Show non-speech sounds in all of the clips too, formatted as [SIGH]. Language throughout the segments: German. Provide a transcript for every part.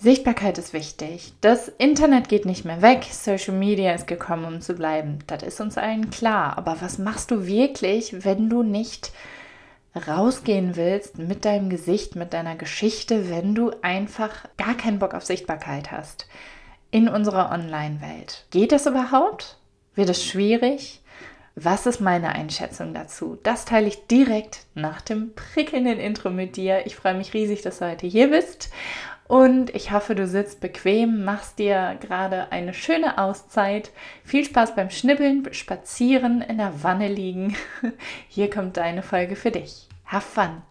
Sichtbarkeit ist wichtig. Das Internet geht nicht mehr weg. Social Media ist gekommen, um zu bleiben. Das ist uns allen klar. Aber was machst du wirklich, wenn du nicht rausgehen willst mit deinem Gesicht, mit deiner Geschichte, wenn du einfach gar keinen Bock auf Sichtbarkeit hast in unserer Online-Welt? Geht das überhaupt? Wird es schwierig? Was ist meine Einschätzung dazu? Das teile ich direkt nach dem prickelnden Intro mit dir. Ich freue mich riesig, dass du heute hier bist und ich hoffe, du sitzt bequem, machst dir gerade eine schöne Auszeit. Viel Spaß beim Schnibbeln, Spazieren, in der Wanne liegen. [LAUGHS] Hier kommt deine Folge für dich. Have fun!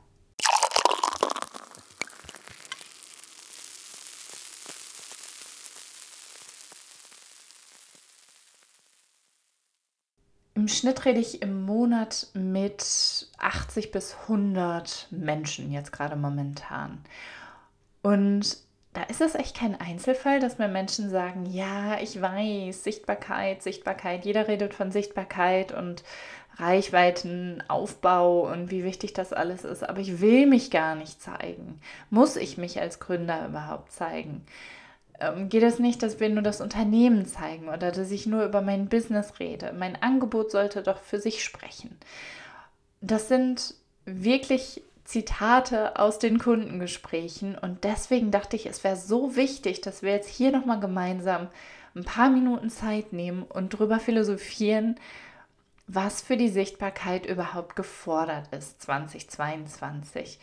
Im Schnitt rede ich im Monat mit 80 bis 100 Menschen jetzt gerade momentan. Und da ist es echt kein Einzelfall, dass mir Menschen sagen, ja, ich weiß, Sichtbarkeit, Sichtbarkeit, jeder redet von Sichtbarkeit und Reichweitenaufbau und wie wichtig das alles ist, aber ich will mich gar nicht zeigen. Muss ich mich als Gründer überhaupt zeigen? Ähm, geht es nicht, dass wir nur das Unternehmen zeigen oder dass ich nur über mein Business rede? Mein Angebot sollte doch für sich sprechen. Das sind wirklich Zitate aus den Kundengesprächen und deswegen dachte ich, es wäre so wichtig, dass wir jetzt hier nochmal gemeinsam ein paar Minuten Zeit nehmen und drüber philosophieren, was für die Sichtbarkeit überhaupt gefordert ist 2022.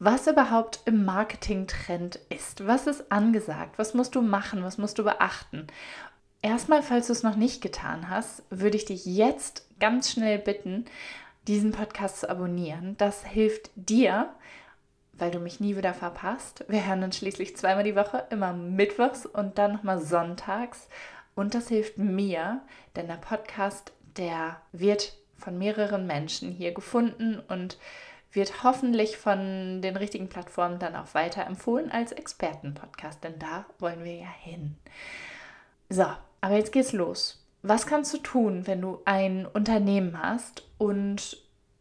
Was überhaupt im Marketing-Trend ist. Was ist angesagt? Was musst du machen? Was musst du beachten? Erstmal, falls du es noch nicht getan hast, würde ich dich jetzt ganz schnell bitten, diesen Podcast zu abonnieren. Das hilft dir, weil du mich nie wieder verpasst. Wir hören uns schließlich zweimal die Woche, immer mittwochs und dann nochmal sonntags. Und das hilft mir, denn der Podcast, der wird von mehreren Menschen hier gefunden und wird hoffentlich von den richtigen Plattformen dann auch weiter empfohlen als Expertenpodcast, denn da wollen wir ja hin. So, aber jetzt geht's los was kannst du tun, wenn du ein Unternehmen hast und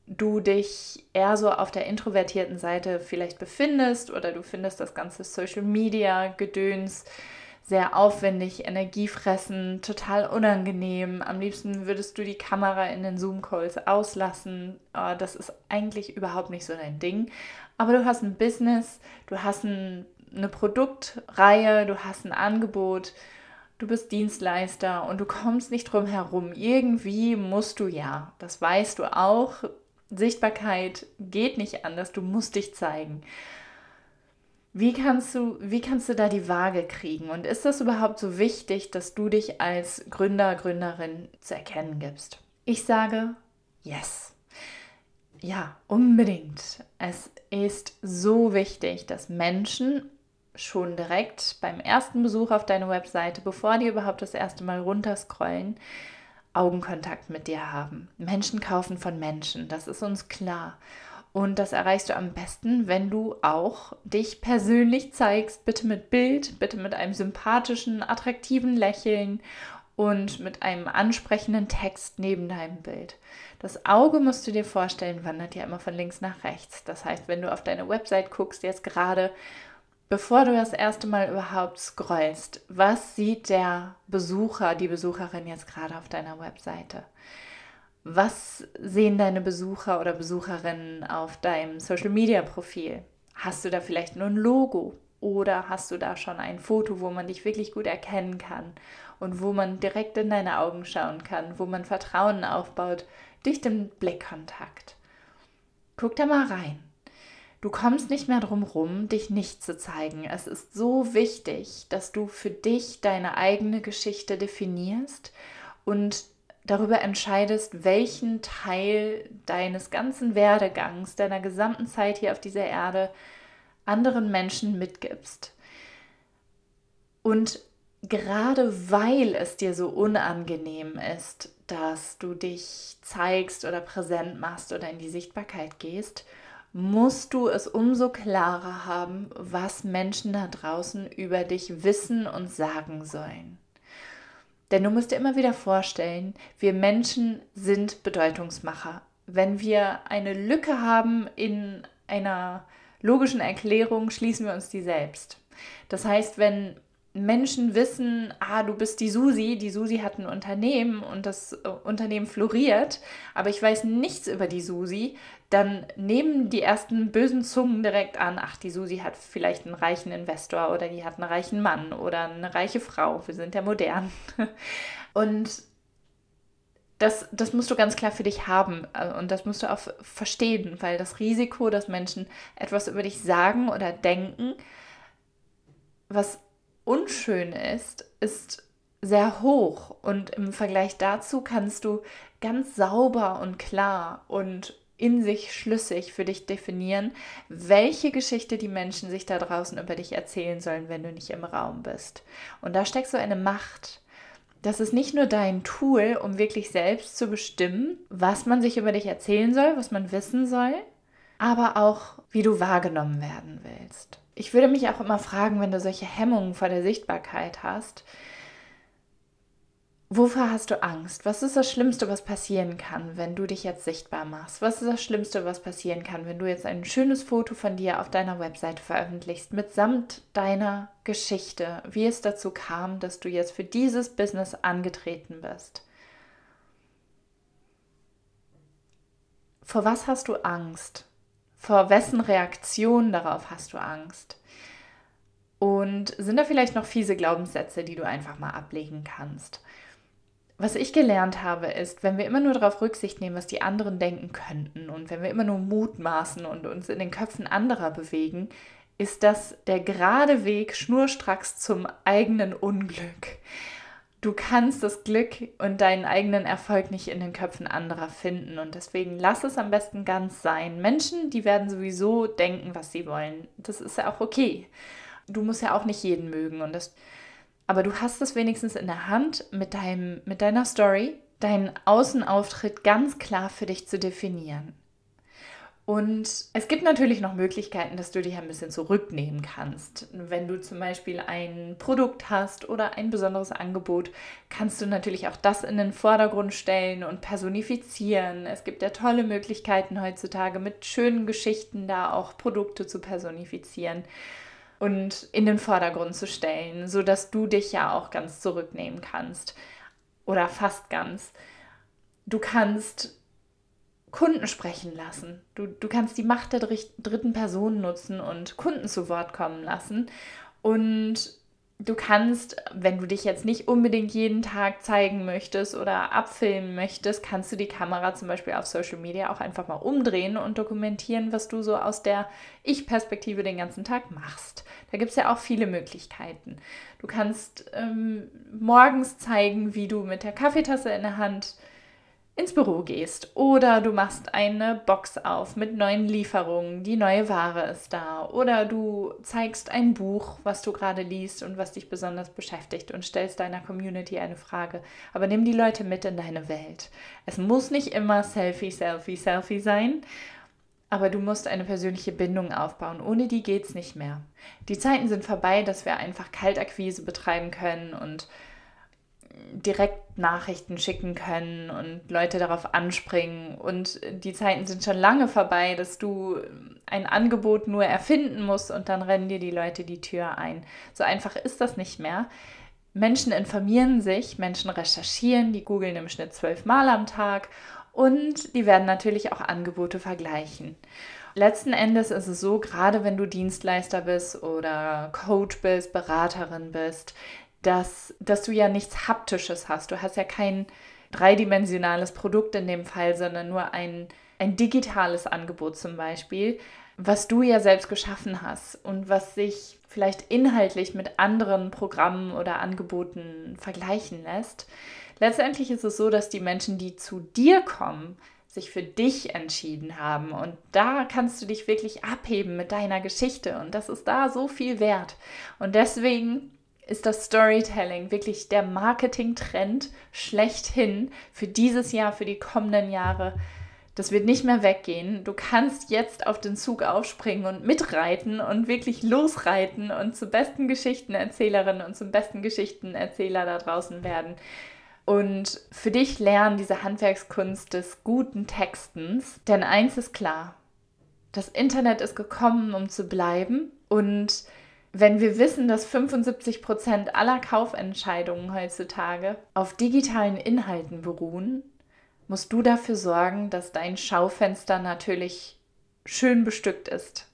du dich eher so auf der introvertierten Seite vielleicht befindest oder du findest das ganze Social Media Gedöns sehr aufwendig, energiefressend, total unangenehm. Am liebsten würdest du die Kamera in den Zoom-Calls auslassen. Oh, das ist eigentlich überhaupt nicht so dein Ding. Aber du hast ein Business, du hast ein, eine Produktreihe, du hast ein Angebot, du bist Dienstleister und du kommst nicht drum herum. Irgendwie musst du ja, das weißt du auch. Sichtbarkeit geht nicht anders, du musst dich zeigen. Wie kannst du, wie kannst du da die Waage kriegen? Und ist das überhaupt so wichtig, dass du dich als Gründer, Gründerin zu erkennen gibst? Ich sage, yes. Ja, unbedingt. Es ist so wichtig, dass Menschen schon direkt beim ersten Besuch auf deine Webseite, bevor die überhaupt das erste Mal runterscrollen, Augenkontakt mit dir haben. Menschen kaufen von Menschen, das ist uns klar. Und das erreichst du am besten, wenn du auch dich persönlich zeigst, bitte mit Bild, bitte mit einem sympathischen, attraktiven Lächeln und mit einem ansprechenden Text neben deinem Bild. Das Auge musst du dir vorstellen, wandert ja immer von links nach rechts. Das heißt, wenn du auf deine Website guckst, jetzt gerade Bevor du das erste Mal überhaupt scrollst, was sieht der Besucher, die Besucherin jetzt gerade auf deiner Webseite? Was sehen deine Besucher oder Besucherinnen auf deinem Social Media Profil? Hast du da vielleicht nur ein Logo oder hast du da schon ein Foto, wo man dich wirklich gut erkennen kann und wo man direkt in deine Augen schauen kann, wo man Vertrauen aufbaut durch den Blickkontakt? Guck da mal rein. Du kommst nicht mehr drum rum, dich nicht zu zeigen. Es ist so wichtig, dass du für dich deine eigene Geschichte definierst und darüber entscheidest, welchen Teil deines ganzen Werdegangs, deiner gesamten Zeit hier auf dieser Erde anderen Menschen mitgibst. Und gerade weil es dir so unangenehm ist, dass du dich zeigst oder präsent machst oder in die Sichtbarkeit gehst, musst du es umso klarer haben, was Menschen da draußen über dich wissen und sagen sollen. Denn du musst dir immer wieder vorstellen, wir Menschen sind Bedeutungsmacher. Wenn wir eine Lücke haben in einer logischen Erklärung, schließen wir uns die selbst. Das heißt, wenn Menschen wissen, ah, du bist die Susi, die Susi hat ein Unternehmen und das äh, Unternehmen floriert, aber ich weiß nichts über die Susi, dann nehmen die ersten bösen Zungen direkt an, ach, die Susi hat vielleicht einen reichen Investor oder die hat einen reichen Mann oder eine reiche Frau. Wir sind ja modern. [LAUGHS] Und das, das musst du ganz klar für dich haben äh, und das musst du auch verstehen, weil das Risiko, dass Menschen etwas über dich sagen oder denken, was unschön ist, ist sehr hoch und im Vergleich dazu kannst du ganz sauber und klar und in sich schlüssig für dich definieren, welche Geschichte die Menschen sich da draußen über dich erzählen sollen, wenn du nicht im Raum bist. Und da steckt so eine Macht. Das ist nicht nur dein Tool, um wirklich selbst zu bestimmen, was man sich über dich erzählen soll, was man wissen soll, aber auch, wie du wahrgenommen werden willst. Ich würde mich auch immer fragen, wenn du solche Hemmungen vor der Sichtbarkeit hast, Wovor hast du Angst? Was ist das Schlimmste, was passieren kann, wenn du dich jetzt sichtbar machst? Was ist das Schlimmste, was passieren kann, wenn du jetzt ein schönes Foto von dir auf deiner Webseite veröffentlichst, mitsamt deiner Geschichte, wie es dazu kam, dass du jetzt für dieses Business angetreten bist? Vor was hast du Angst? Vor wessen Reaktion darauf hast du Angst? Und sind da vielleicht noch fiese Glaubenssätze, die du einfach mal ablegen kannst? Was ich gelernt habe, ist, wenn wir immer nur darauf Rücksicht nehmen, was die anderen denken könnten und wenn wir immer nur mutmaßen und uns in den Köpfen anderer bewegen, ist das der gerade Weg schnurstracks zum eigenen Unglück. Du kannst das Glück und deinen eigenen Erfolg nicht in den Köpfen anderer finden und deswegen lass es am besten ganz sein. Menschen, die werden sowieso denken, was sie wollen. Das ist ja auch okay. Du musst ja auch nicht jeden mögen und das aber du hast es wenigstens in der Hand, mit, deinem, mit deiner Story deinen Außenauftritt ganz klar für dich zu definieren. Und es gibt natürlich noch Möglichkeiten, dass du dich ein bisschen zurücknehmen kannst. Wenn du zum Beispiel ein Produkt hast oder ein besonderes Angebot, kannst du natürlich auch das in den Vordergrund stellen und personifizieren. Es gibt ja tolle Möglichkeiten heutzutage mit schönen Geschichten da auch Produkte zu personifizieren und in den Vordergrund zu stellen, sodass du dich ja auch ganz zurücknehmen kannst oder fast ganz. Du kannst Kunden sprechen lassen. Du, du kannst die Macht der dritten Person nutzen und Kunden zu Wort kommen lassen. Und du kannst, wenn du dich jetzt nicht unbedingt jeden Tag zeigen möchtest oder abfilmen möchtest, kannst du die Kamera zum Beispiel auf Social Media auch einfach mal umdrehen und dokumentieren, was du so aus der Ich-Perspektive den ganzen Tag machst. Da gibt es ja auch viele Möglichkeiten. Du kannst ähm, morgens zeigen, wie du mit der Kaffeetasse in der Hand ins Büro gehst oder du machst eine Box auf mit neuen Lieferungen, die neue Ware ist da oder du zeigst ein Buch, was du gerade liest und was dich besonders beschäftigt und stellst deiner Community eine Frage. Aber nimm die Leute mit in deine Welt. Es muss nicht immer Selfie, Selfie, Selfie sein. Aber du musst eine persönliche Bindung aufbauen. Ohne die geht es nicht mehr. Die Zeiten sind vorbei, dass wir einfach Kaltakquise betreiben können und direkt Nachrichten schicken können und Leute darauf anspringen. Und die Zeiten sind schon lange vorbei, dass du ein Angebot nur erfinden musst und dann rennen dir die Leute die Tür ein. So einfach ist das nicht mehr. Menschen informieren sich, Menschen recherchieren, die googeln im Schnitt zwölfmal am Tag und die werden natürlich auch Angebote vergleichen. Letzten Endes ist es so, gerade wenn du Dienstleister bist oder Coach bist, Beraterin bist, dass, dass du ja nichts Haptisches hast. Du hast ja kein dreidimensionales Produkt in dem Fall, sondern nur ein, ein digitales Angebot zum Beispiel, was du ja selbst geschaffen hast und was sich vielleicht inhaltlich mit anderen Programmen oder Angeboten vergleichen lässt. Letztendlich ist es so, dass die Menschen, die zu dir kommen, sich für dich entschieden haben. Und da kannst du dich wirklich abheben mit deiner Geschichte. Und das ist da so viel wert. Und deswegen ist das Storytelling wirklich der Marketing-Trend schlechthin für dieses Jahr, für die kommenden Jahre. Das wird nicht mehr weggehen. Du kannst jetzt auf den Zug aufspringen und mitreiten und wirklich losreiten und zur besten Geschichtenerzählerin und zum besten Geschichtenerzähler da draußen werden. Und für dich lernen diese Handwerkskunst des guten Textens. Denn eins ist klar, das Internet ist gekommen, um zu bleiben und Wenn wir wissen, dass 75 Prozent aller Kaufentscheidungen heutzutage auf digitalen Inhalten beruhen, musst du dafür sorgen, dass dein Schaufenster natürlich schön bestückt ist.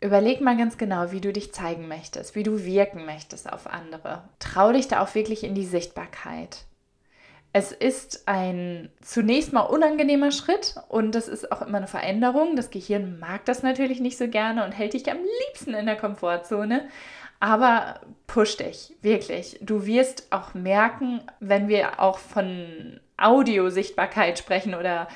Überleg mal ganz genau, wie du dich zeigen möchtest, wie du wirken möchtest auf andere. Trau dich da auch wirklich in die Sichtbarkeit. Es ist ein zunächst mal unangenehmer Schritt und das ist auch immer eine Veränderung. Das Gehirn mag das natürlich nicht so gerne und hält dich am liebsten in der Komfortzone. Aber push dich, wirklich. Du wirst auch merken, wenn wir auch von Audiosichtbarkeit sprechen oder,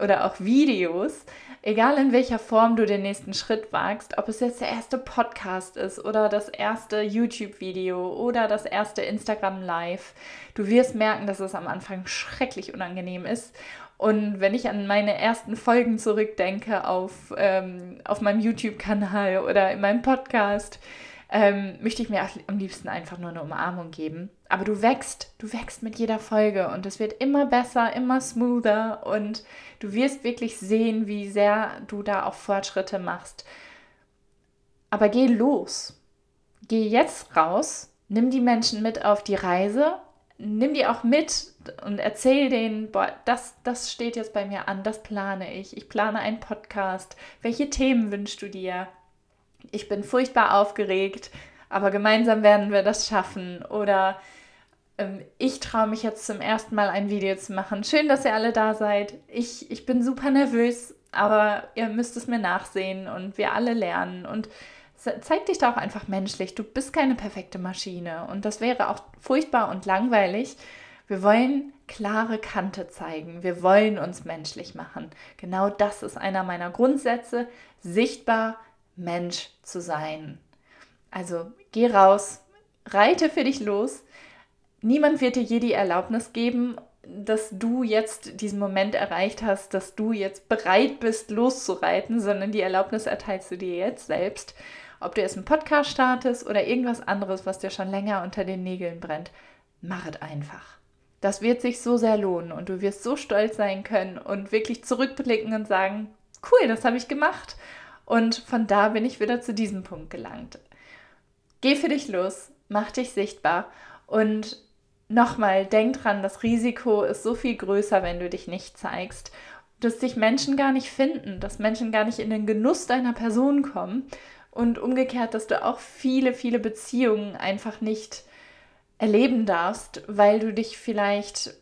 oder auch Videos, egal in welcher Form du den nächsten Schritt wagst, ob es jetzt der erste Podcast ist oder das erste YouTube-Video oder das erste Instagram Live, du wirst merken, dass es am Anfang schrecklich unangenehm ist. Und wenn ich an meine ersten Folgen zurückdenke auf, ähm, auf meinem YouTube-Kanal oder in meinem Podcast, ähm, möchte ich mir am liebsten einfach nur eine Umarmung geben. Aber du wächst, du wächst mit jeder Folge und es wird immer besser, immer smoother und du wirst wirklich sehen, wie sehr du da auch Fortschritte machst. Aber geh los. Geh jetzt raus, nimm die Menschen mit auf die Reise, nimm die auch mit und erzähl denen, boah, das, das steht jetzt bei mir an, das plane ich. Ich plane einen Podcast. Welche Themen wünschst du dir? Ich bin furchtbar aufgeregt, aber gemeinsam werden wir das schaffen. Oder ähm, ich traue mich jetzt zum ersten Mal ein Video zu machen. Schön, dass ihr alle da seid. Ich, ich bin super nervös, aber ihr müsst es mir nachsehen und wir alle lernen. Und zeig dich da auch einfach menschlich. Du bist keine perfekte Maschine. Und das wäre auch furchtbar und langweilig. Wir wollen klare Kante zeigen. Wir wollen uns menschlich machen. Genau das ist einer meiner Grundsätze. Sichtbar, Mensch zu sein. Also geh raus, reite für dich los. Niemand wird dir je die Erlaubnis geben, dass du jetzt diesen Moment erreicht hast, dass du jetzt bereit bist, loszureiten, sondern die Erlaubnis erteilst du dir jetzt selbst. Ob du jetzt einen Podcast startest oder irgendwas anderes, was dir schon länger unter den Nägeln brennt, mach es einfach. Das wird sich so sehr lohnen und du wirst so stolz sein können und wirklich zurückblicken und sagen, cool, das habe ich gemacht und von da bin ich wieder zu diesem Punkt gelangt. Geh für dich los, mach dich sichtbar und nochmal, denk dran, das Risiko ist so viel größer, wenn du dich nicht zeigst, dass dich Menschen gar nicht finden, dass Menschen gar nicht in den Genuss deiner Person kommen und umgekehrt, dass du auch viele, viele Beziehungen einfach nicht erleben darfst, weil du dich vielleicht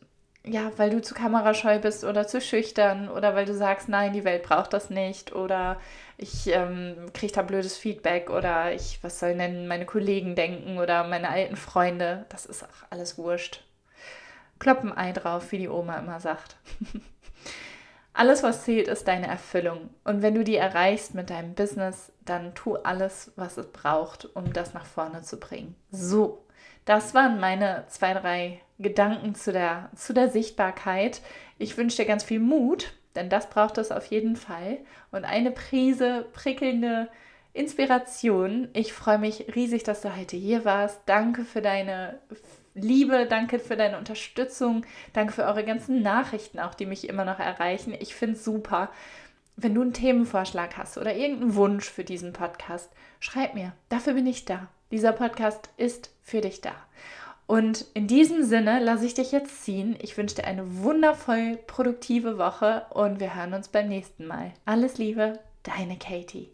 ja, weil du zu kamerascheu bist oder zu schüchtern oder weil du sagst, nein, die Welt braucht das nicht oder ich ähm, kriege da blödes Feedback oder ich, was sollen denn meine Kollegen denken oder meine alten Freunde, das ist auch alles wurscht. Kloppen Ei drauf, wie die Oma immer sagt. [LAUGHS] alles, was zählt, ist deine Erfüllung. Und wenn du die erreichst mit deinem Business, dann tu alles, was es braucht, um das nach vorne zu bringen. So, das waren meine zwei, drei Gedanken zu der, zu der Sichtbarkeit. Ich wünsche dir ganz viel Mut, denn das braucht es auf jeden Fall. Und eine Prise prickelnde Inspiration. Ich freue mich riesig, dass du heute hier warst. Danke für deine Liebe, danke für deine Unterstützung, danke für eure ganzen Nachrichten auch, die mich immer noch erreichen. Ich finde es super. Wenn du einen Themenvorschlag hast oder irgendeinen Wunsch für diesen Podcast, schreib mir. Dafür bin ich da. Dieser Podcast ist für dich da. Und in diesem Sinne lasse ich dich jetzt ziehen. Ich wünsche dir eine wundervoll produktive Woche und wir hören uns beim nächsten Mal. Alles Liebe, deine Katie.